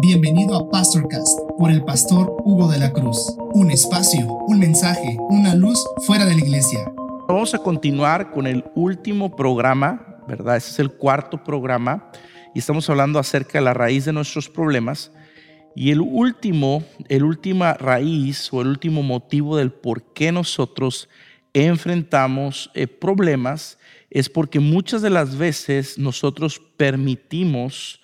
Bienvenido a Pastorcast por el pastor Hugo de la Cruz. Un espacio, un mensaje, una luz fuera de la iglesia. Vamos a continuar con el último programa, ¿verdad? Este es el cuarto programa y estamos hablando acerca de la raíz de nuestros problemas. Y el último, el última raíz o el último motivo del por qué nosotros enfrentamos eh, problemas es porque muchas de las veces nosotros permitimos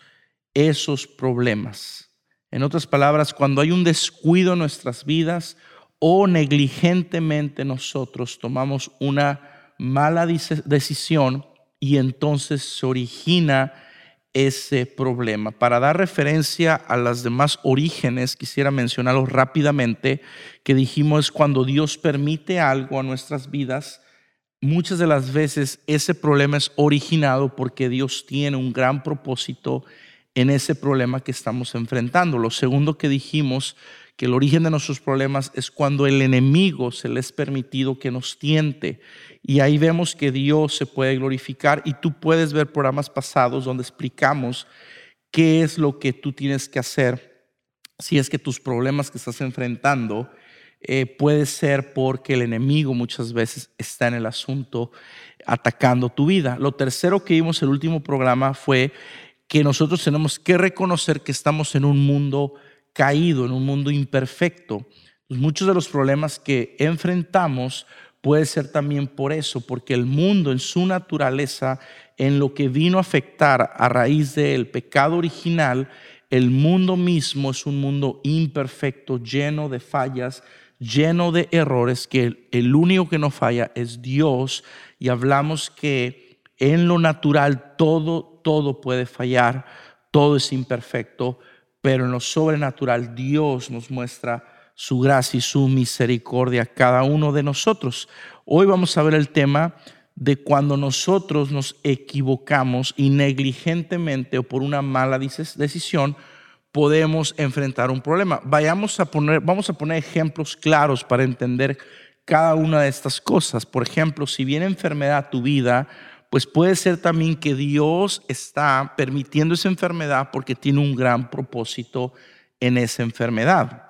esos problemas. En otras palabras, cuando hay un descuido en nuestras vidas o negligentemente nosotros tomamos una mala decisión y entonces se origina ese problema. Para dar referencia a las demás orígenes, quisiera mencionarlos rápidamente, que dijimos cuando Dios permite algo a nuestras vidas, muchas de las veces ese problema es originado porque Dios tiene un gran propósito en ese problema que estamos enfrentando. Lo segundo que dijimos, que el origen de nuestros problemas es cuando el enemigo se le es permitido que nos tiente. Y ahí vemos que Dios se puede glorificar y tú puedes ver programas pasados donde explicamos qué es lo que tú tienes que hacer si es que tus problemas que estás enfrentando eh, puede ser porque el enemigo muchas veces está en el asunto atacando tu vida. Lo tercero que vimos el último programa fue que nosotros tenemos que reconocer que estamos en un mundo caído, en un mundo imperfecto. Pues muchos de los problemas que enfrentamos puede ser también por eso, porque el mundo en su naturaleza, en lo que vino a afectar a raíz del pecado original, el mundo mismo es un mundo imperfecto, lleno de fallas, lleno de errores, que el único que no falla es Dios. Y hablamos que en lo natural todo, todo puede fallar, todo es imperfecto, pero en lo sobrenatural Dios nos muestra su gracia y su misericordia a cada uno de nosotros. Hoy vamos a ver el tema de cuando nosotros nos equivocamos y negligentemente o por una mala decisión podemos enfrentar un problema. Vayamos a poner, vamos a poner ejemplos claros para entender cada una de estas cosas. Por ejemplo, si viene enfermedad a tu vida, pues puede ser también que Dios está permitiendo esa enfermedad porque tiene un gran propósito en esa enfermedad.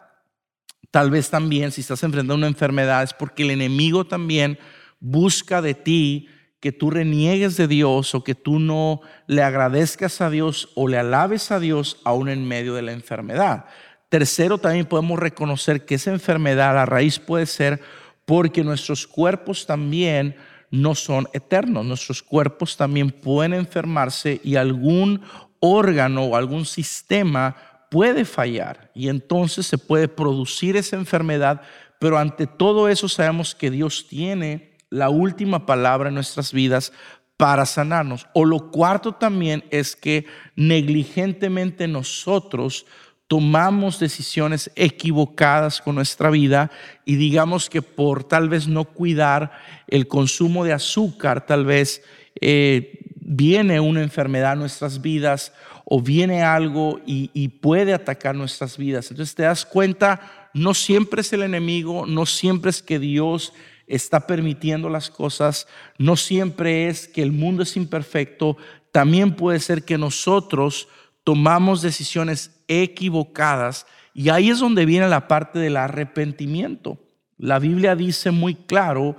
Tal vez también si estás enfrentando una enfermedad es porque el enemigo también busca de ti que tú reniegues de Dios o que tú no le agradezcas a Dios o le alabes a Dios aún en medio de la enfermedad. Tercero, también podemos reconocer que esa enfermedad, la raíz puede ser porque nuestros cuerpos también no son eternos. Nuestros cuerpos también pueden enfermarse y algún órgano o algún sistema puede fallar y entonces se puede producir esa enfermedad, pero ante todo eso sabemos que Dios tiene la última palabra en nuestras vidas para sanarnos. O lo cuarto también es que negligentemente nosotros tomamos decisiones equivocadas con nuestra vida y digamos que por tal vez no cuidar el consumo de azúcar, tal vez eh, viene una enfermedad a nuestras vidas o viene algo y, y puede atacar nuestras vidas. Entonces te das cuenta, no siempre es el enemigo, no siempre es que Dios está permitiendo las cosas, no siempre es que el mundo es imperfecto, también puede ser que nosotros tomamos decisiones equivocadas y ahí es donde viene la parte del arrepentimiento. La Biblia dice muy claro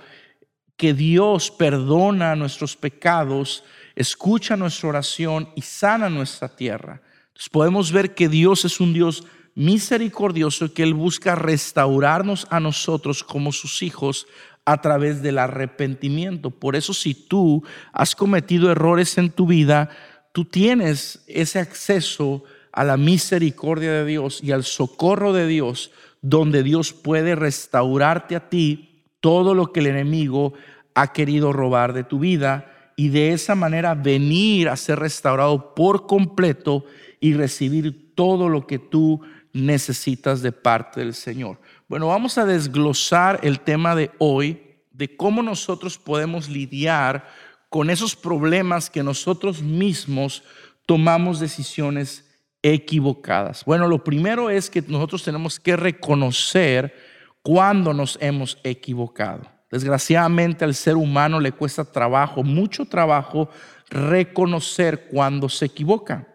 que Dios perdona nuestros pecados, escucha nuestra oración y sana nuestra tierra. Entonces podemos ver que Dios es un Dios misericordioso que Él busca restaurarnos a nosotros como sus hijos a través del arrepentimiento. Por eso si tú has cometido errores en tu vida, tú tienes ese acceso a la misericordia de Dios y al socorro de Dios, donde Dios puede restaurarte a ti todo lo que el enemigo ha querido robar de tu vida y de esa manera venir a ser restaurado por completo y recibir todo lo que tú necesitas de parte del Señor. Bueno, vamos a desglosar el tema de hoy, de cómo nosotros podemos lidiar con esos problemas que nosotros mismos tomamos decisiones equivocadas. Bueno, lo primero es que nosotros tenemos que reconocer cuando nos hemos equivocado. Desgraciadamente al ser humano le cuesta trabajo, mucho trabajo, reconocer cuando se equivoca.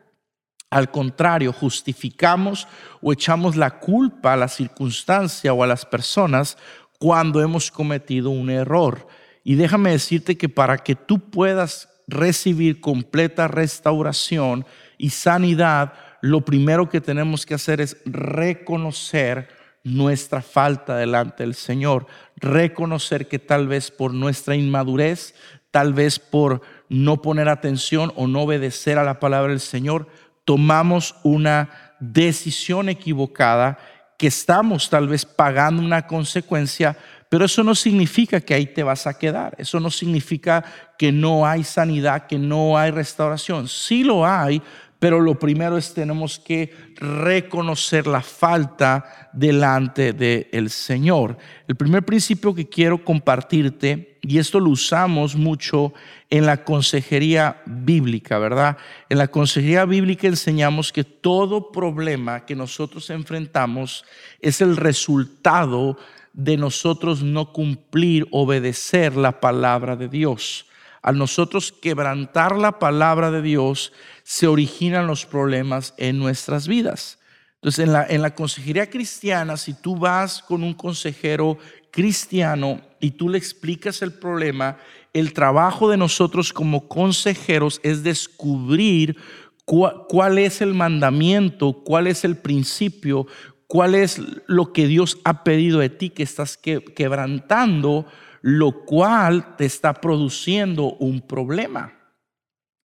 Al contrario, justificamos o echamos la culpa a la circunstancia o a las personas cuando hemos cometido un error. Y déjame decirte que para que tú puedas recibir completa restauración y sanidad, lo primero que tenemos que hacer es reconocer nuestra falta delante del Señor, reconocer que tal vez por nuestra inmadurez, tal vez por no poner atención o no obedecer a la palabra del Señor, tomamos una decisión equivocada, que estamos tal vez pagando una consecuencia, pero eso no significa que ahí te vas a quedar. Eso no significa que no hay sanidad, que no hay restauración. Sí lo hay, pero lo primero es tenemos que reconocer la falta delante del Señor. El primer principio que quiero compartirte, y esto lo usamos mucho en la consejería bíblica, ¿verdad? En la consejería bíblica enseñamos que todo problema que nosotros enfrentamos es el resultado de nosotros no cumplir, obedecer la palabra de Dios al nosotros quebrantar la palabra de Dios, se originan los problemas en nuestras vidas. Entonces, en la, consejería cristiana, si tú vas con un consejero cristiano y tú le explicas el problema, el trabajo de nosotros como consejeros es descubrir cuál es el mandamiento, cuál es el principio, cuál es lo que Dios ha pedido de ti que estás quebrantando lo cual te está produciendo un problema.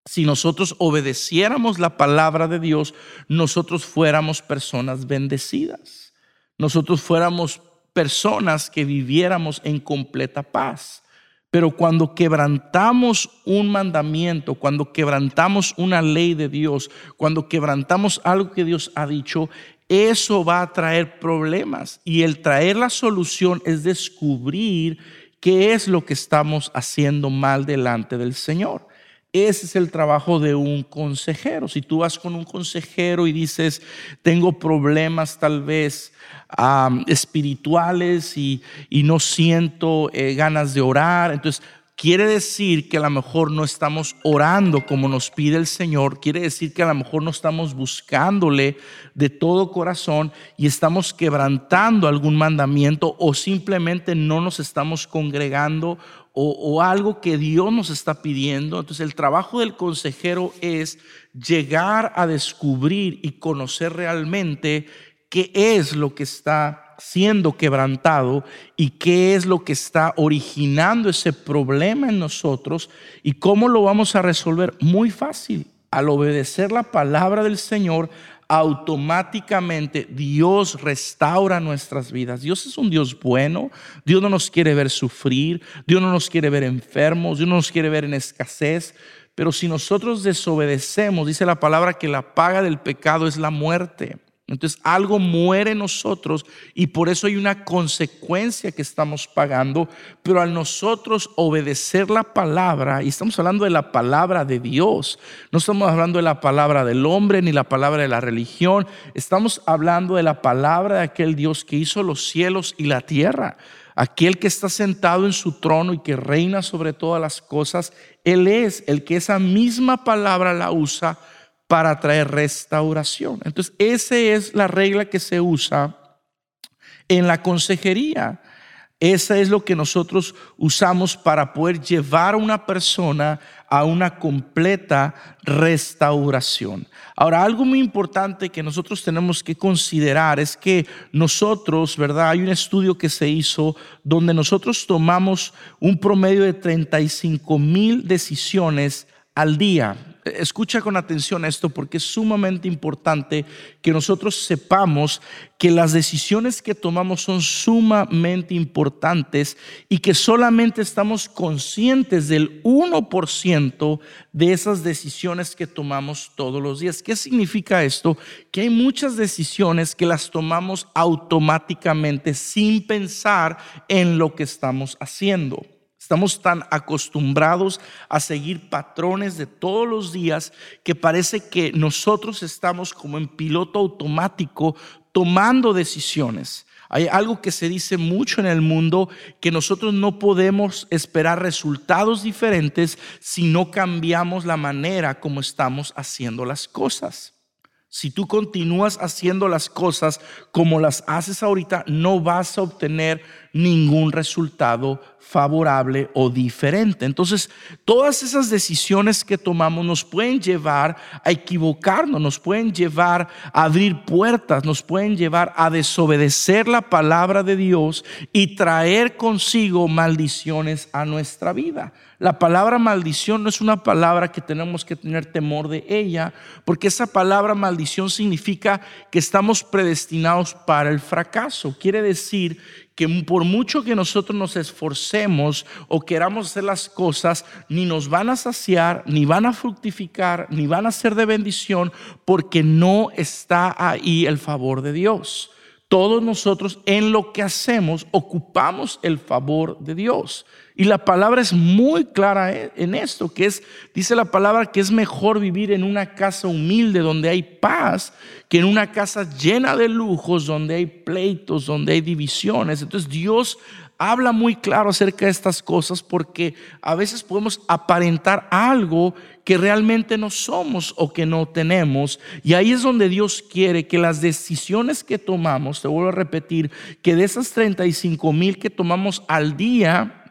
Si nosotros obedeciéramos la palabra de Dios, nosotros fuéramos personas bendecidas. Nosotros fuéramos personas que viviéramos en completa paz. Pero cuando quebrantamos un mandamiento, cuando quebrantamos una ley de Dios, cuando quebrantamos algo que Dios ha dicho, eso va a traer problemas. Y el traer la solución es descubrir qué es lo que estamos haciendo mal delante del Señor. Ese es el trabajo de un consejero. Si tú vas con un consejero y dices, tengo problemas tal vez espirituales y, no siento eh, ganas de orar, entonces quiere decir que a lo mejor no estamos orando como nos pide el Señor, quiere decir que a lo mejor no estamos buscándole de todo corazón y estamos quebrantando algún mandamiento o simplemente no nos estamos congregando o, algo que Dios nos está pidiendo. Entonces el trabajo del consejero es llegar a descubrir y conocer realmente qué es lo que está siendo quebrantado y qué es lo que está originando ese problema en nosotros y cómo lo vamos a resolver. Muy fácil. Al obedecer la palabra del Señor, automáticamente Dios restaura nuestras vidas. Dios es un Dios bueno, Dios no nos quiere ver sufrir, Dios no nos quiere ver enfermos, Dios no nos quiere ver en escasez, pero si nosotros desobedecemos, dice la palabra que la paga del pecado es la muerte. Entonces algo muere en nosotros y por eso hay una consecuencia que estamos pagando, pero al nosotros obedecer la palabra, y estamos hablando de la palabra de Dios, no estamos hablando de la palabra del hombre ni la palabra de la religión, estamos hablando de la palabra de aquel Dios que hizo los cielos y la tierra, aquel que está sentado en su trono y que reina sobre todas las cosas, Él es el que esa misma palabra la usa para traer restauración. Entonces, esa es la regla que se usa en la consejería. Esa es lo que nosotros usamos para poder llevar a una persona a una completa restauración. Ahora, algo muy importante que nosotros tenemos que considerar es que nosotros, ¿verdad? Hay un estudio que se hizo donde nosotros tomamos un promedio de 35 mil decisiones al día. Escucha con atención esto porque es sumamente importante que nosotros sepamos que las decisiones que tomamos son sumamente importantes y que solamente estamos conscientes del 1% de esas decisiones que tomamos todos los días. ¿Qué significa esto? Que hay muchas decisiones que las tomamos automáticamente sin pensar en lo que estamos haciendo. Estamos tan acostumbrados a seguir patrones de todos los días que parece que nosotros estamos como en piloto automático tomando decisiones. Hay algo que se dice mucho en el mundo, que nosotros no podemos esperar resultados diferentes si no cambiamos la manera como estamos haciendo las cosas. Si tú continúas haciendo las cosas como las haces ahorita, no vas a obtener ningún resultado favorable o diferente. Entonces, todas esas decisiones que tomamos nos pueden llevar a equivocarnos, nos pueden llevar a abrir puertas, nos pueden llevar a desobedecer la palabra de Dios y traer consigo maldiciones a nuestra vida. La palabra maldición no es una palabra que tenemos que tener temor de ella, porque esa palabra maldición significa que estamos predestinados para el fracaso. Quiere decir que por mucho que nosotros nos esforcemos o queramos hacer las cosas, ni nos van a saciar, ni van a fructificar, ni van a ser de bendición, porque no está ahí el favor de Dios. Todos nosotros en lo que hacemos ocupamos el favor de Dios. Y la palabra es muy clara en esto, que es, dice la palabra que es mejor vivir en una casa humilde donde hay paz que en una casa llena de lujos donde hay pleitos, donde hay divisiones. Entonces Dios habla muy claro acerca de estas cosas porque a veces podemos aparentar algo que realmente no somos o que no tenemos. Y ahí es donde Dios quiere que las decisiones que tomamos, te vuelvo a repetir, que de esas 35 mil que tomamos al día,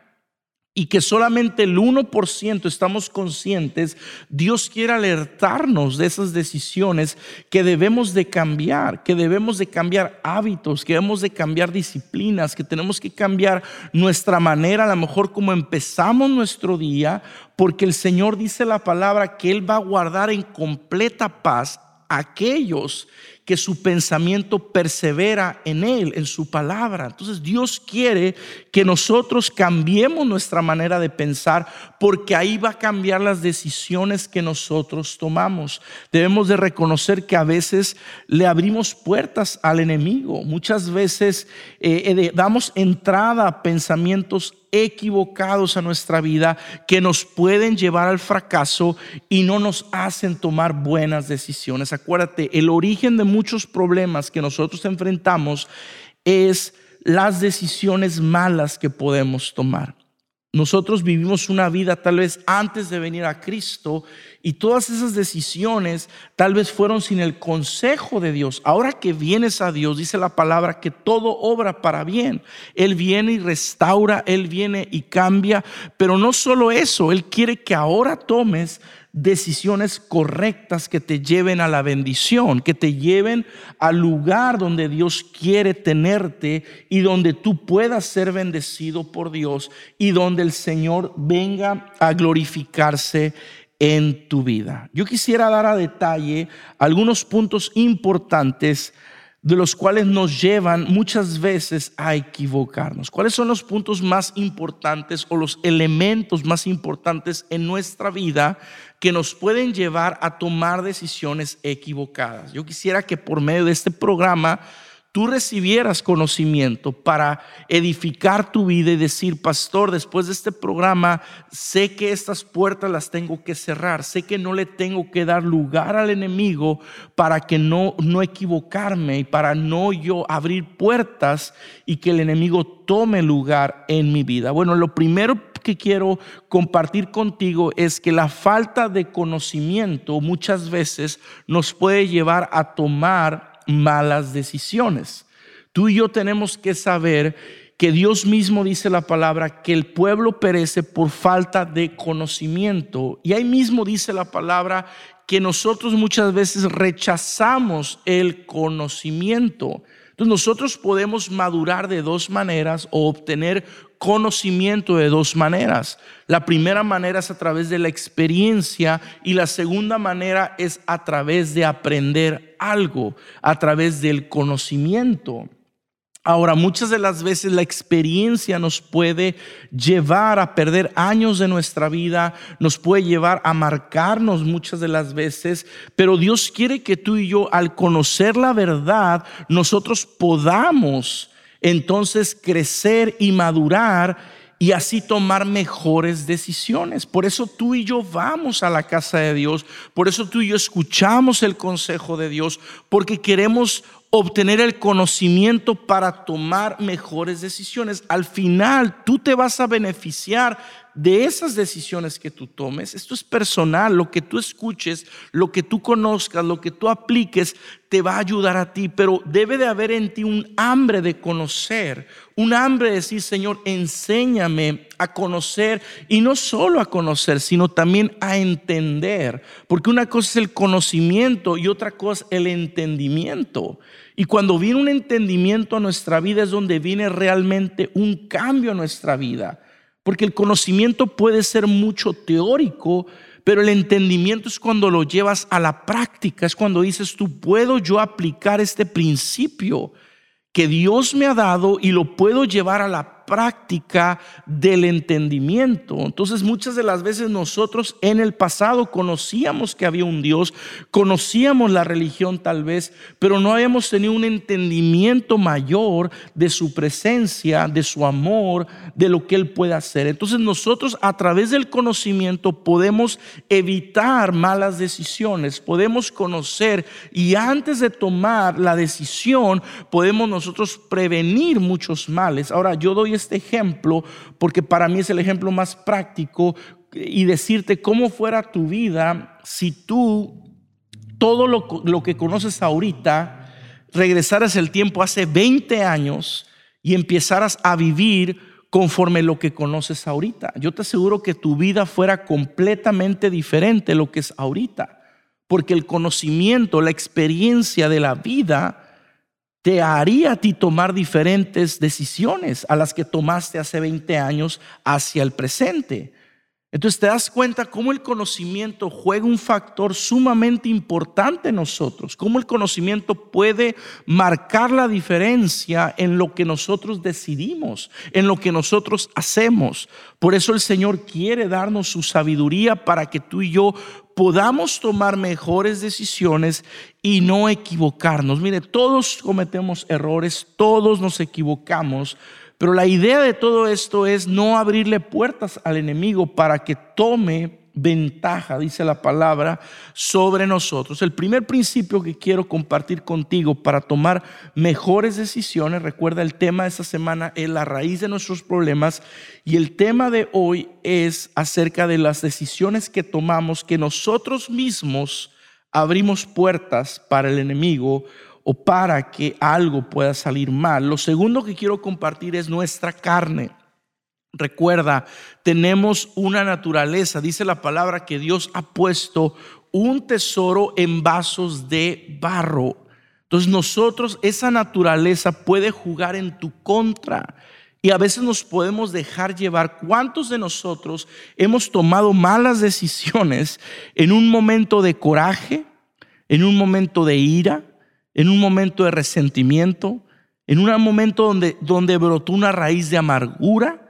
y que solamente el 1% estamos conscientes, Dios quiere alertarnos de esas decisiones que debemos de cambiar, que debemos de cambiar hábitos, que debemos de cambiar disciplinas, que tenemos que cambiar nuestra manera, a lo mejor como empezamos nuestro día, porque el Señor dice la palabra que Él va a guardar en completa paz aquellos que su pensamiento persevera en Él, en su palabra. Entonces Dios quiere que nosotros cambiemos nuestra manera de pensar porque ahí va a cambiar las decisiones que nosotros tomamos. Debemos de reconocer que a veces le abrimos puertas al enemigo. Muchas veces eh, eh, damos entrada a pensamientos equivocados a nuestra vida que nos pueden llevar al fracaso y no nos hacen tomar buenas decisiones. Acuérdate, el origen de muchos problemas que nosotros enfrentamos es las decisiones malas que podemos tomar. Nosotros vivimos una vida tal vez antes de venir a Cristo y todas esas decisiones tal vez fueron sin el consejo de Dios. Ahora que vienes a Dios, dice la palabra que todo obra para bien. Él viene y restaura, Él viene y cambia, pero no solo eso, Él quiere que ahora tomes decisiones correctas que te lleven a la bendición, que te lleven al lugar donde Dios quiere tenerte y donde tú puedas ser bendecido por Dios y donde el Señor venga a glorificarse en tu vida. Yo quisiera dar a detalle algunos puntos importantes de los cuales nos llevan muchas veces a equivocarnos. ¿Cuáles son los puntos más importantes o los elementos más importantes en nuestra vida que nos pueden llevar a tomar decisiones equivocadas? Yo quisiera que por medio de este programa tú recibieras conocimiento para edificar tu vida y decir, pastor, después de este programa, sé que estas puertas las tengo que cerrar, sé que no le tengo que dar lugar al enemigo para que no, no equivocarme y para no yo abrir puertas y que el enemigo tome lugar en mi vida. Bueno, lo primero que quiero compartir contigo es que la falta de conocimiento muchas veces nos puede llevar a tomar malas decisiones. Tú y yo tenemos que saber que Dios mismo dice la palabra que el pueblo perece por falta de conocimiento. Y ahí mismo dice la palabra que nosotros muchas veces rechazamos el conocimiento. Entonces nosotros podemos madurar de dos maneras o obtener conocimiento de dos maneras. La primera manera es a través de la experiencia y la segunda manera es a través de aprender algo, a través del conocimiento. Ahora, muchas de las veces la experiencia nos puede llevar a perder años de nuestra vida, nos puede llevar a marcarnos muchas de las veces, pero Dios quiere que tú y yo, al conocer la verdad, nosotros podamos entonces crecer y madurar y así tomar mejores decisiones. Por eso tú y yo vamos a la casa de Dios, por eso tú y yo escuchamos el consejo de Dios, porque queremos obtener el conocimiento para tomar mejores decisiones. Al final tú te vas a beneficiar de esas decisiones que tú tomes. Esto es personal, lo que tú escuches, lo que tú conozcas, lo que tú apliques, te va a ayudar a ti, pero debe de haber en ti un hambre de conocer, un hambre de decir, Señor, enséñame a conocer y no solo a conocer, sino también a entender, porque una cosa es el conocimiento y otra cosa el entendimiento. Y cuando viene un entendimiento a nuestra vida es donde viene realmente un cambio a nuestra vida. Porque el conocimiento puede ser mucho teórico, pero el entendimiento es cuando lo llevas a la práctica, es cuando dices, tú puedo yo aplicar este principio que Dios me ha dado y lo puedo llevar a la práctica del entendimiento. Entonces muchas de las veces nosotros en el pasado conocíamos que había un Dios, conocíamos la religión tal vez, pero no habíamos tenido un entendimiento mayor de su presencia, de su amor, de lo que Él puede hacer. Entonces nosotros a través del conocimiento podemos evitar malas decisiones, podemos conocer y antes de tomar la decisión podemos nosotros prevenir muchos males. Ahora yo doy este ejemplo porque para mí es el ejemplo más práctico y decirte cómo fuera tu vida si tú todo lo, que conoces ahorita regresaras el tiempo hace 20 años y empezaras a vivir conforme lo que conoces ahorita. Yo te aseguro que tu vida fuera completamente diferente de lo que es ahorita, porque el conocimiento, la experiencia de la vida te haría a ti tomar diferentes decisiones a las que tomaste hace 20 años hacia el presente. Entonces te das cuenta cómo el conocimiento juega un factor sumamente importante en nosotros, cómo el conocimiento puede marcar la diferencia en lo que nosotros decidimos, en lo que nosotros hacemos. Por eso el Señor quiere darnos su sabiduría para que tú y yo podamos tomar mejores decisiones y no equivocarnos. Mire, todos cometemos errores, todos nos equivocamos, pero la idea de todo esto es no abrirle puertas al enemigo para que tome ventaja, dice la palabra, sobre nosotros. El primer principio que quiero compartir contigo para tomar mejores decisiones, recuerda el tema de esta semana es la raíz de nuestros problemas y el tema de hoy es acerca de las decisiones que tomamos que nosotros mismos abrimos puertas para el enemigo o para que algo pueda salir mal. Lo segundo que quiero compartir es nuestra carne. Recuerda, tenemos una naturaleza, dice la palabra que Dios ha puesto un tesoro en vasos de barro. Entonces nosotros, esa naturaleza puede jugar en tu contra. Y a veces nos podemos dejar llevar. ¿Cuántos de nosotros hemos tomado malas decisiones en un momento de coraje, en un momento de ira, en un momento de resentimiento, en un momento donde, donde brotó una raíz de amargura?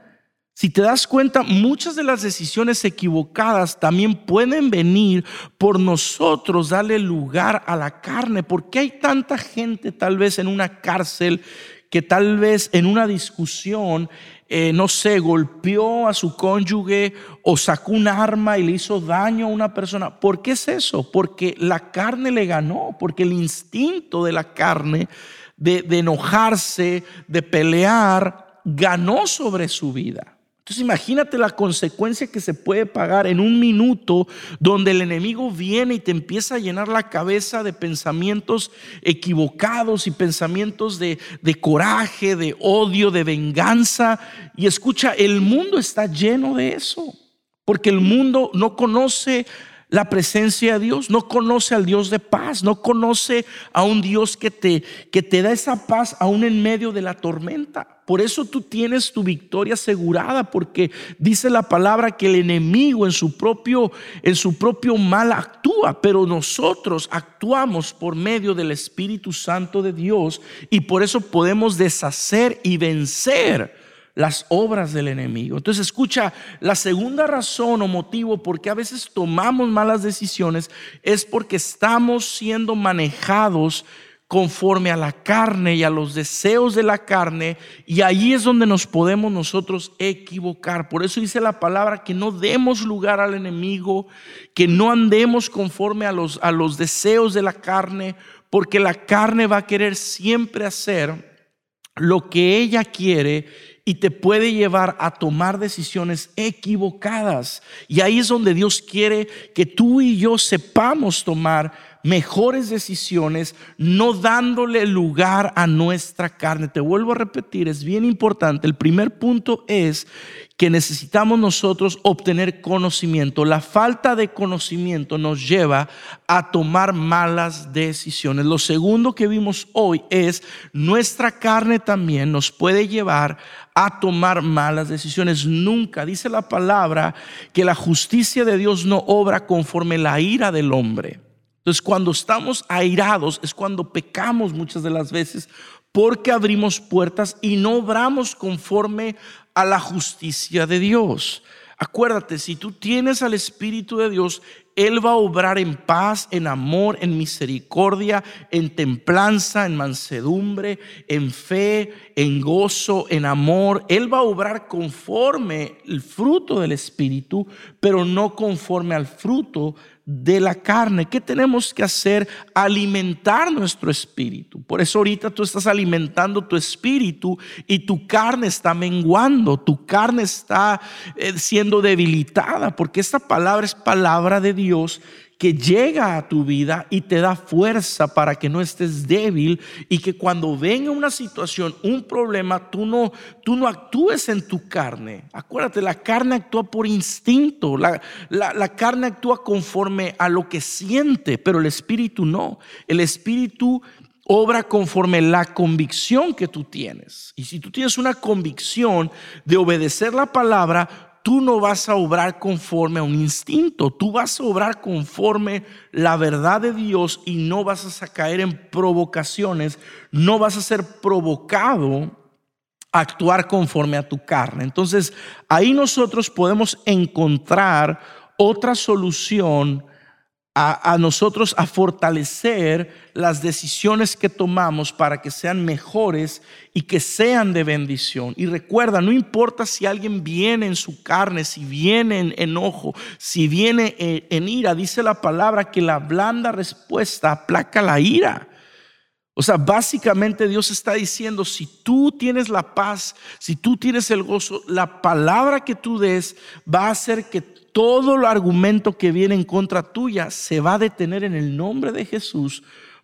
Si te das cuenta, muchas de las decisiones equivocadas también pueden venir por nosotros darle lugar a la carne. ¿Por qué hay tanta gente tal vez en una cárcel que tal vez en una discusión, eh, no sé, golpeó a su cónyuge o sacó un arma y le hizo daño a una persona? ¿Por qué es eso? Porque la carne le ganó, porque el instinto de la carne de enojarse, de pelear, ganó sobre su vida. Entonces imagínate la consecuencia que se puede pagar en un minuto donde el enemigo viene y te empieza a llenar la cabeza de pensamientos equivocados y pensamientos de, de coraje, de odio, de venganza. Y escucha, el mundo está lleno de eso, porque el mundo no conoce la presencia de Dios, no conoce al Dios de paz, no conoce a un Dios que te, que te da esa paz aún en medio de la tormenta. Por eso tú tienes tu victoria asegurada, porque dice la palabra que el enemigo en su propio, en su propio mal actúa, pero nosotros actuamos por medio del Espíritu Santo de Dios y por eso podemos deshacer y vencer las obras del enemigo. Entonces escucha, la segunda razón o motivo por qué a veces tomamos malas decisiones es porque estamos siendo manejados conforme a la carne y a los deseos de la carne y ahí es donde nos podemos nosotros equivocar. Por eso dice la palabra que no demos lugar al enemigo, que no andemos conforme a los, a los deseos de la carne, porque la carne va a querer siempre hacer lo que ella quiere y te puede llevar a tomar decisiones equivocadas. Y ahí es donde Dios quiere que tú y yo sepamos tomar mejores decisiones, no dándole lugar a nuestra carne. Te vuelvo a repetir, es bien importante. El primer punto es que necesitamos nosotros obtener conocimiento. La falta de conocimiento nos lleva a tomar malas decisiones. Lo segundo que vimos hoy es nuestra carne también nos puede llevar a tomar malas decisiones. Nunca, dice la palabra, que la justicia de Dios no obra conforme la ira del hombre. Entonces, cuando estamos airados es cuando pecamos muchas de las veces porque abrimos puertas y no obramos conforme a la justicia de Dios. Acuérdate, si tú tienes al Espíritu de Dios, Él va a obrar en paz, en amor, en misericordia, en templanza, en mansedumbre, en fe, en gozo, en amor. Él va a obrar conforme el fruto del Espíritu, pero no conforme al fruto de la carne. ¿Qué tenemos que hacer? Alimentar nuestro espíritu. Por eso ahorita tú estás alimentando tu espíritu y tu carne está menguando, tu carne está eh, siendo debilitada, porque esta palabra es palabra de Dios que llega a tu vida y te da fuerza para que no estés débil y que cuando venga una situación, un problema, tú no, tú no actúes en tu carne. Acuérdate, la carne actúa por instinto, la, la carne actúa conforme a lo que siente, pero el espíritu no. El espíritu obra conforme la convicción que tú tienes. Y si tú tienes una convicción de obedecer la palabra, tú no vas a obrar conforme a un instinto, tú vas a obrar conforme la verdad de Dios y no vas a caer en provocaciones, no vas a ser provocado a actuar conforme a tu carne. Entonces, ahí nosotros podemos encontrar otra solución a, nosotros a fortalecer las decisiones que tomamos para que sean mejores y que sean de bendición. Y recuerda, no importa si alguien viene en su carne, si viene en enojo, si viene en, en ira, dice la palabra que la blanda respuesta aplaca la ira. O sea, básicamente Dios está diciendo, si tú tienes la paz, si tú tienes el gozo, la palabra que tú des va a hacer que todo el argumento que viene en contra tuya se va a detener en el nombre de Jesús,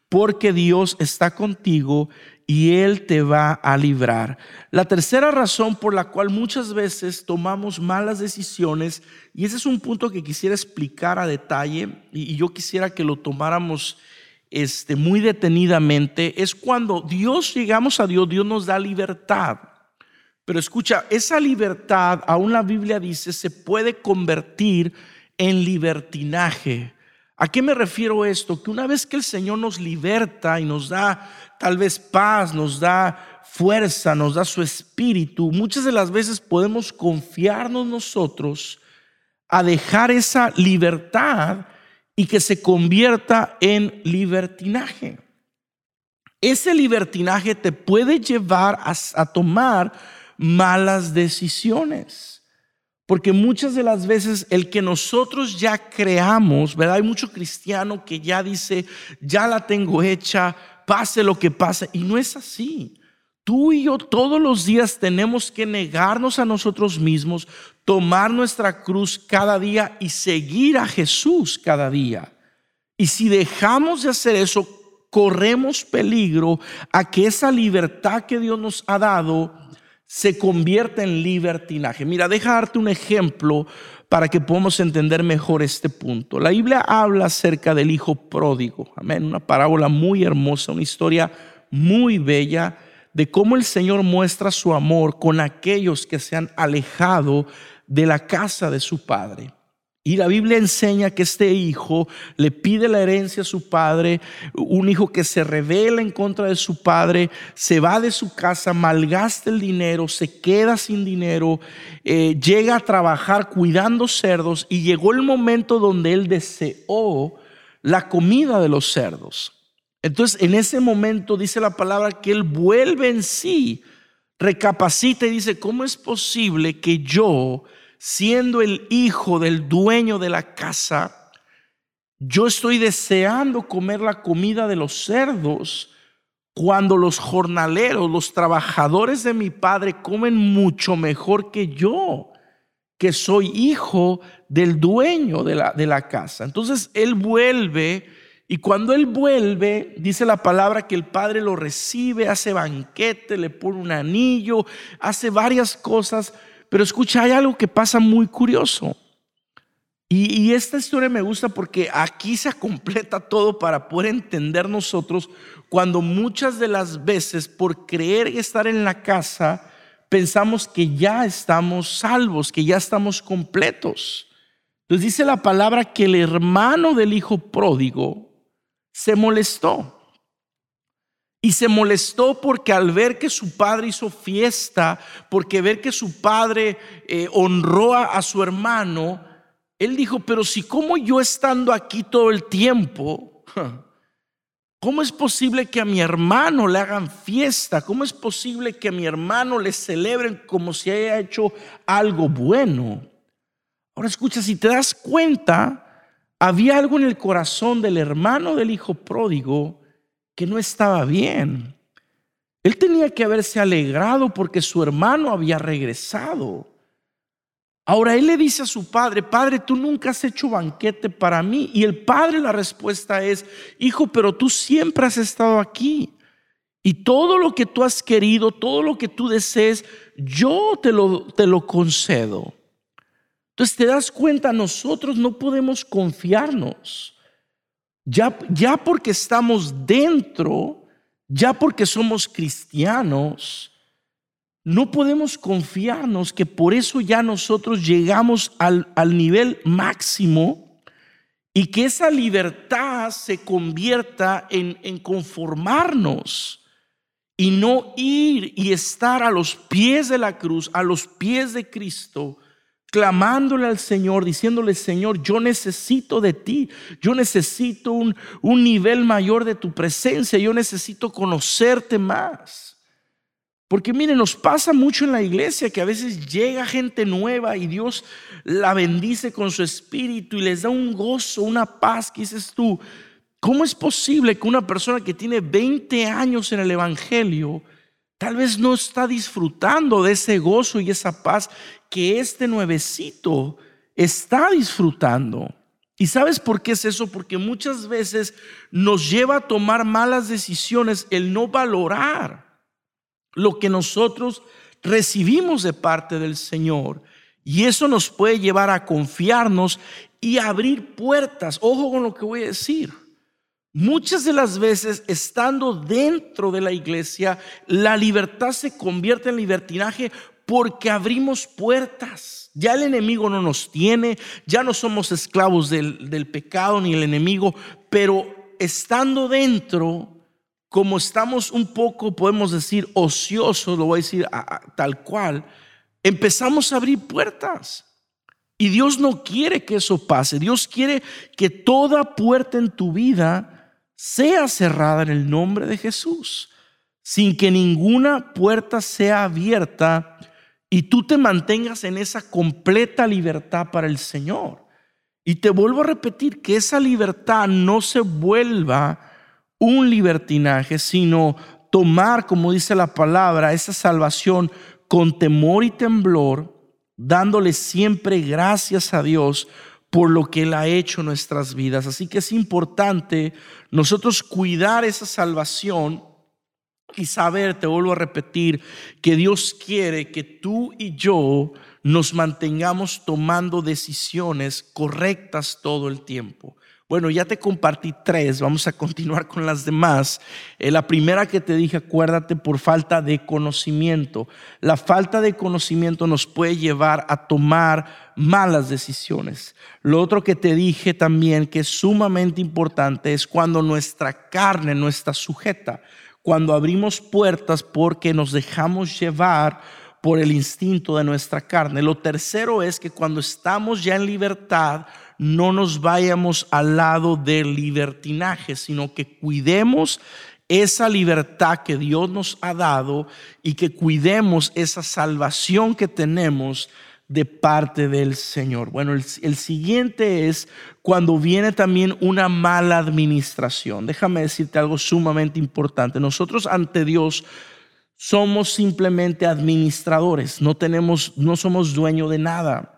porque Dios está contigo y Él te va a librar. La tercera razón por la cual muchas veces tomamos malas decisiones, y ese es un punto que quisiera explicar a detalle, y yo quisiera que lo tomáramos este, muy detenidamente, es cuando Dios llegamos a Dios, Dios nos da libertad. Pero escucha, esa libertad, aún la Biblia dice, se puede convertir en libertinaje. ¿A qué me refiero esto? Que una vez que el Señor nos liberta y nos da tal vez paz, nos da fuerza, nos da su espíritu, muchas de las veces podemos confiarnos nosotros a dejar esa libertad y que se convierta en libertinaje. Ese libertinaje te puede llevar a, a tomar malas decisiones. Porque muchas de las veces el que nosotros ya creamos, ¿verdad? Hay mucho cristiano que ya dice, ya la tengo hecha, pase lo que pase. Y no es así. Tú y yo todos los días tenemos que negarnos a nosotros mismos, tomar nuestra cruz cada día y seguir a Jesús cada día. Y si dejamos de hacer eso, corremos peligro a que esa libertad que Dios nos ha dado se convierte en libertinaje. Mira, deja darte un ejemplo para que podamos entender mejor este punto. La Biblia habla acerca del hijo pródigo. Amén. Una parábola muy hermosa, una historia muy bella de cómo el Señor muestra su amor con aquellos que se han alejado de la casa de su padre. Y la Biblia enseña que este hijo le pide la herencia a su padre, un hijo que se revela en contra de su padre, se va de su casa, malgasta el dinero, se queda sin dinero, eh, llega a trabajar cuidando cerdos y llegó el momento donde él deseó la comida de los cerdos. Entonces en ese momento dice la palabra que él vuelve en sí, recapacita y dice, ¿cómo es posible que yo siendo el hijo del dueño de la casa, yo estoy deseando comer la comida de los cerdos cuando los jornaleros, los trabajadores de mi padre comen mucho mejor que yo, que soy hijo del dueño de la, de la casa. Entonces él vuelve y cuando él vuelve, dice la palabra que el padre lo recibe, hace banquete, le pone un anillo, hace varias cosas. Pero escucha, hay algo que pasa muy curioso. Y, esta historia me gusta porque aquí se completa todo para poder entender nosotros cuando muchas de las veces por creer estar en la casa pensamos que ya estamos salvos, que ya estamos completos. Entonces dice la palabra que el hermano del hijo pródigo se molestó. Y se molestó porque al ver que su padre hizo fiesta, porque ver que su padre eh, honró a su hermano, él dijo, pero si como yo estando aquí todo el tiempo, ¿cómo es posible que a mi hermano le hagan fiesta? ¿Cómo es posible que a mi hermano le celebren como si haya hecho algo bueno? Ahora escucha, si te das cuenta, había algo en el corazón del hermano del hijo pródigo que no estaba bien. Él tenía que haberse alegrado porque su hermano había regresado. Ahora él le dice a su padre, padre, tú nunca has hecho banquete para mí. Y el padre la respuesta es, hijo, pero tú siempre has estado aquí. Y todo lo que tú has querido, todo lo que tú desees, yo te lo, te lo concedo. Entonces te das cuenta, nosotros no podemos confiarnos. Ya, porque estamos dentro, ya porque somos cristianos, no podemos confiarnos que por eso ya nosotros llegamos al, nivel máximo y que esa libertad se convierta en conformarnos y no ir y estar a los pies de la cruz, a los pies de Cristo, clamándole al Señor, diciéndole, Señor, yo necesito de ti, yo necesito un, un nivel mayor de tu presencia, yo necesito conocerte más. Porque miren, nos pasa mucho en la iglesia que a veces llega gente nueva y Dios la bendice con su espíritu y les da un gozo, una paz que dices tú, ¿cómo es posible que una persona que tiene 20 años en el Evangelio tal vez no está disfrutando de ese gozo y esa paz que este nuevecito está disfrutando? ¿Y sabes por qué es eso? Porque muchas veces nos lleva a tomar malas decisiones el no valorar lo que nosotros recibimos de parte del Señor. Y eso nos puede llevar a confiarnos y abrir puertas. Ojo con lo que voy a decir. Muchas de las veces, estando dentro de la iglesia, la libertad se convierte en libertinaje porque abrimos puertas. Ya el enemigo no nos tiene, ya no somos esclavos del, del pecado ni el enemigo, pero estando dentro, como estamos un poco, podemos decir, ociosos, lo voy a decir tal cual, empezamos a abrir puertas. Y Dios no quiere que eso pase. Dios quiere que toda puerta en tu vida sea cerrada en el nombre de Jesús, sin que ninguna puerta sea abierta y tú te mantengas en esa completa libertad para el Señor. Y te vuelvo a repetir que esa libertad no se vuelva un libertinaje, sino tomar, como dice la palabra, esa salvación con temor y temblor, dándole siempre gracias a Dios por lo que Él ha hecho en nuestras vidas. Así que es importante nosotros cuidar esa salvación y saber, te vuelvo a repetir, que Dios quiere que tú y yo nos mantengamos tomando decisiones correctas todo el tiempo. Bueno, ya te compartí tres, vamos a continuar con las demás. Eh, la primera que te dije, acuérdate, por falta de conocimiento. La falta de conocimiento nos puede llevar a tomar malas decisiones. Lo otro que te dije también, que es sumamente importante, es cuando nuestra carne no está sujeta, cuando abrimos puertas porque nos dejamos llevar por el instinto de nuestra carne. Lo tercero es que cuando estamos ya en libertad, no nos vayamos al lado del libertinaje, sino que cuidemos esa libertad que Dios nos ha dado y que cuidemos esa salvación que tenemos de parte del Señor. Bueno, el, siguiente es cuando viene también una mala administración. Déjame decirte algo sumamente importante. Nosotros ante Dios somos simplemente administradores, no tenemos, no somos dueño de nada.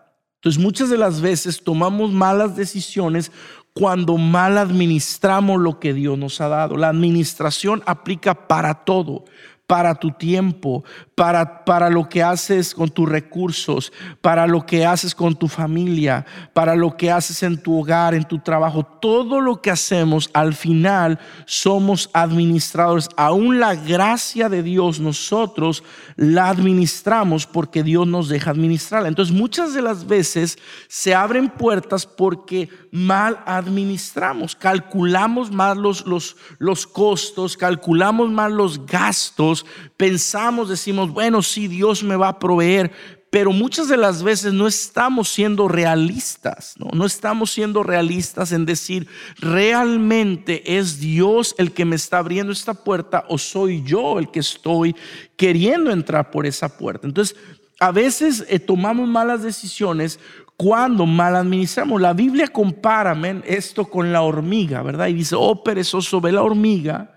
Entonces muchas de las veces tomamos malas decisiones cuando mal administramos lo que Dios nos ha dado. La administración aplica para todo para tu tiempo, para, para lo que haces con tus recursos, para lo que haces con tu familia, para lo que haces en tu hogar, en tu trabajo. Todo lo que hacemos al final somos administradores. Aún la gracia de Dios nosotros la administramos porque Dios nos deja administrarla. Entonces muchas de las veces se abren puertas porque mal administramos, calculamos mal los, los, los costos, calculamos mal los gastos pensamos, decimos, bueno, sí, Dios me va a proveer, pero muchas de las veces no estamos siendo realistas, ¿no? no estamos siendo realistas en decir, realmente es Dios el que me está abriendo esta puerta o soy yo el que estoy queriendo entrar por esa puerta. Entonces, a veces eh, tomamos malas decisiones cuando mal administramos. La Biblia compara esto con la hormiga, ¿verdad? Y dice, oh perezoso, ve la hormiga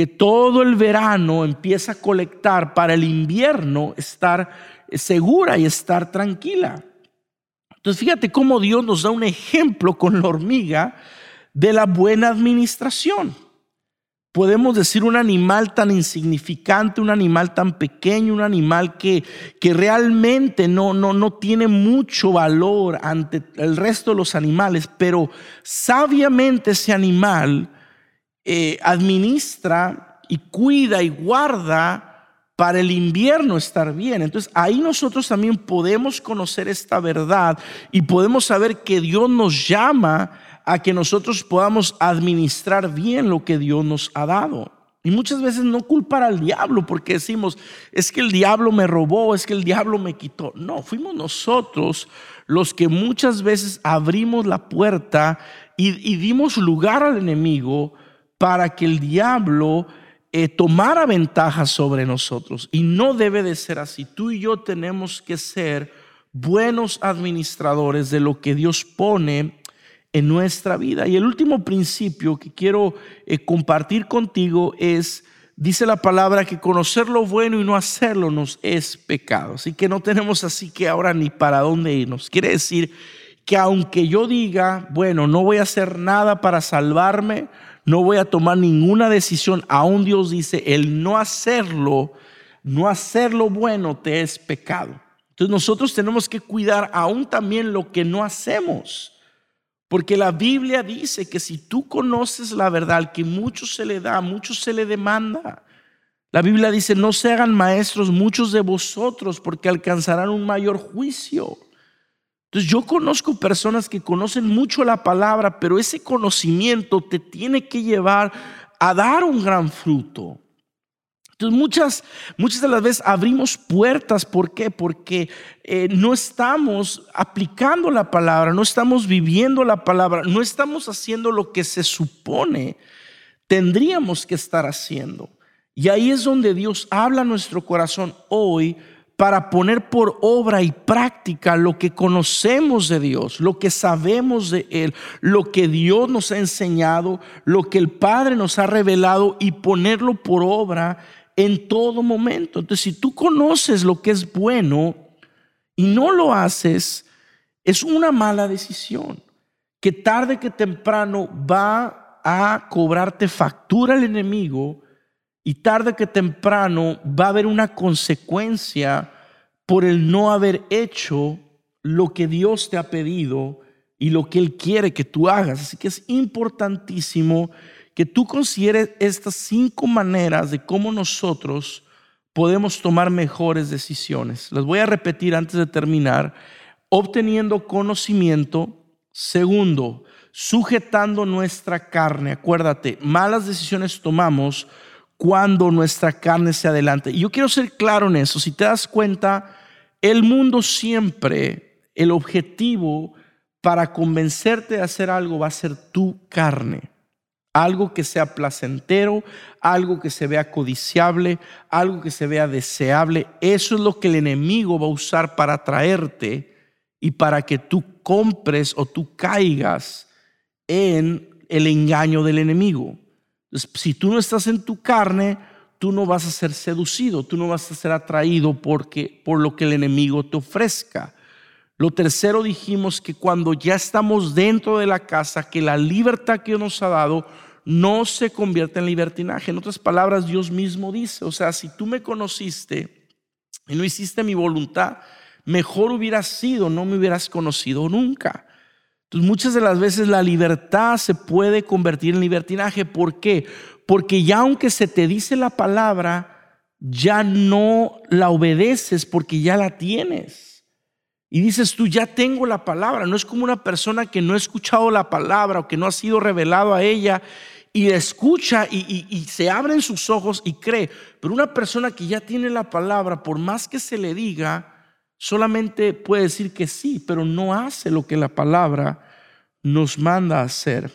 que todo el verano empieza a colectar para el invierno estar segura y estar tranquila. Entonces fíjate cómo Dios nos da un ejemplo con la hormiga de la buena administración. Podemos decir un animal tan insignificante, un animal tan pequeño, un animal que, que realmente no, no, no tiene mucho valor ante el resto de los animales, pero sabiamente ese animal eh, administra y cuida y guarda para el invierno estar bien. Entonces ahí nosotros también podemos conocer esta verdad y podemos saber que Dios nos llama a que nosotros podamos administrar bien lo que Dios nos ha dado. Y muchas veces no culpar al diablo porque decimos, es que el diablo me robó, es que el diablo me quitó. No, fuimos nosotros los que muchas veces abrimos la puerta y, y dimos lugar al enemigo para que el diablo eh, tomara ventaja sobre nosotros. Y no debe de ser así. Tú y yo tenemos que ser buenos administradores de lo que Dios pone en nuestra vida. Y el último principio que quiero eh, compartir contigo es, dice la palabra, que conocer lo bueno y no hacerlo nos es pecado. Así que no tenemos así que ahora ni para dónde irnos. Quiere decir que aunque yo diga, bueno, no voy a hacer nada para salvarme, no voy a tomar ninguna decisión. Aún Dios dice, el no hacerlo, no hacerlo bueno te es pecado. Entonces nosotros tenemos que cuidar aún también lo que no hacemos. Porque la Biblia dice que si tú conoces la verdad, que mucho se le da, mucho se le demanda. La Biblia dice, no se hagan maestros muchos de vosotros porque alcanzarán un mayor juicio. Entonces yo conozco personas que conocen mucho la palabra, pero ese conocimiento te tiene que llevar a dar un gran fruto. Entonces muchas, muchas de las veces abrimos puertas, ¿por qué? Porque eh, no estamos aplicando la palabra, no estamos viviendo la palabra, no estamos haciendo lo que se supone tendríamos que estar haciendo. Y ahí es donde Dios habla nuestro corazón hoy para poner por obra y práctica lo que conocemos de Dios, lo que sabemos de Él, lo que Dios nos ha enseñado, lo que el Padre nos ha revelado y ponerlo por obra en todo momento. Entonces, si tú conoces lo que es bueno y no lo haces, es una mala decisión que tarde que temprano va a cobrarte factura el enemigo y tarde que temprano va a haber una consecuencia por el no haber hecho lo que Dios te ha pedido y lo que Él quiere que tú hagas. Así que es importantísimo que tú consideres estas cinco maneras de cómo nosotros podemos tomar mejores decisiones. Las voy a repetir antes de terminar. Obteniendo conocimiento. Segundo, sujetando nuestra carne. Acuérdate, malas decisiones tomamos cuando nuestra carne se adelanta. Y yo quiero ser claro en eso. Si te das cuenta, el mundo siempre, el objetivo para convencerte de hacer algo va a ser tu carne. algo que sea placentero, algo que se vea codiciable, algo que se vea deseable. Eso es lo que el enemigo va a usar para atraerte y para que tú compres o tú caigas en el engaño del enemigo. Si tú no estás en tu carne, tú no vas a ser seducido, tú no vas a ser atraído porque, por lo que el enemigo te ofrezca. Lo tercero dijimos que cuando ya estamos dentro de la casa, que la libertad que Dios nos ha dado no se convierte en libertinaje. En otras palabras, Dios mismo dice, o sea, si tú me conociste y no hiciste mi voluntad, mejor hubiera sido, no me hubieras conocido nunca. Muchas de las veces la libertad se puede convertir en libertinaje. ¿Por qué? Porque ya aunque se te dice la palabra, ya no la obedeces porque ya la tienes. Y dices tú, ya tengo la palabra. No es como una persona que no ha escuchado la palabra o que no ha sido revelado a ella y escucha y, y, se abren sus ojos y cree. Pero una persona que ya tiene la palabra, por más que se le diga, solamente puede decir que sí, pero no hace lo que la palabra nos manda a hacer.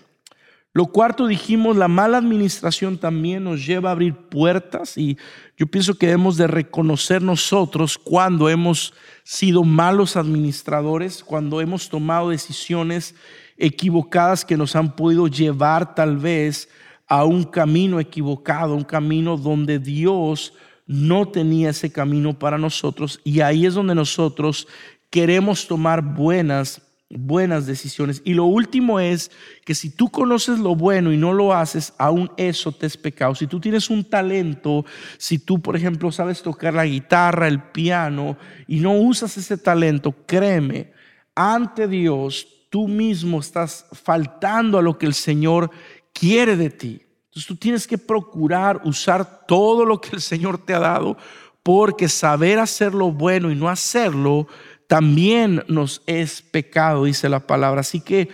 Lo cuarto dijimos, la mala administración también nos lleva a abrir puertas y yo pienso que debemos de reconocer nosotros cuando hemos sido malos administradores, cuando hemos tomado decisiones equivocadas que nos han podido llevar tal vez a un camino equivocado, un camino donde Dios no tenía ese camino para nosotros y ahí es donde nosotros queremos tomar buenas buenas decisiones. Y lo último es que si tú conoces lo bueno y no lo haces, aún eso te es pecado. Si tú tienes un talento, si tú, por ejemplo, sabes tocar la guitarra, el piano, y no usas ese talento, créeme, ante Dios, tú mismo estás faltando a lo que el Señor quiere de ti. Entonces tú tienes que procurar usar todo lo que el Señor te ha dado, porque saber hacer lo bueno y no hacerlo también nos es pecado, dice la palabra. Así que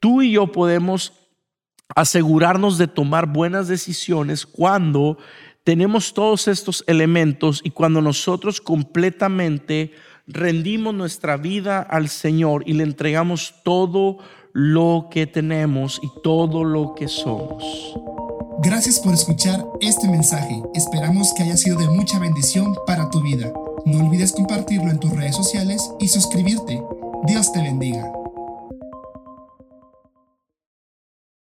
tú y yo podemos asegurarnos de tomar buenas decisiones cuando tenemos todos estos elementos y cuando nosotros completamente rendimos nuestra vida al Señor y le entregamos todo lo que tenemos y todo lo que somos. Gracias por escuchar este mensaje. Esperamos que haya sido de mucha bendición para tu vida. No olvides compartirlo en tus redes sociales y suscribirte. Dios te bendiga.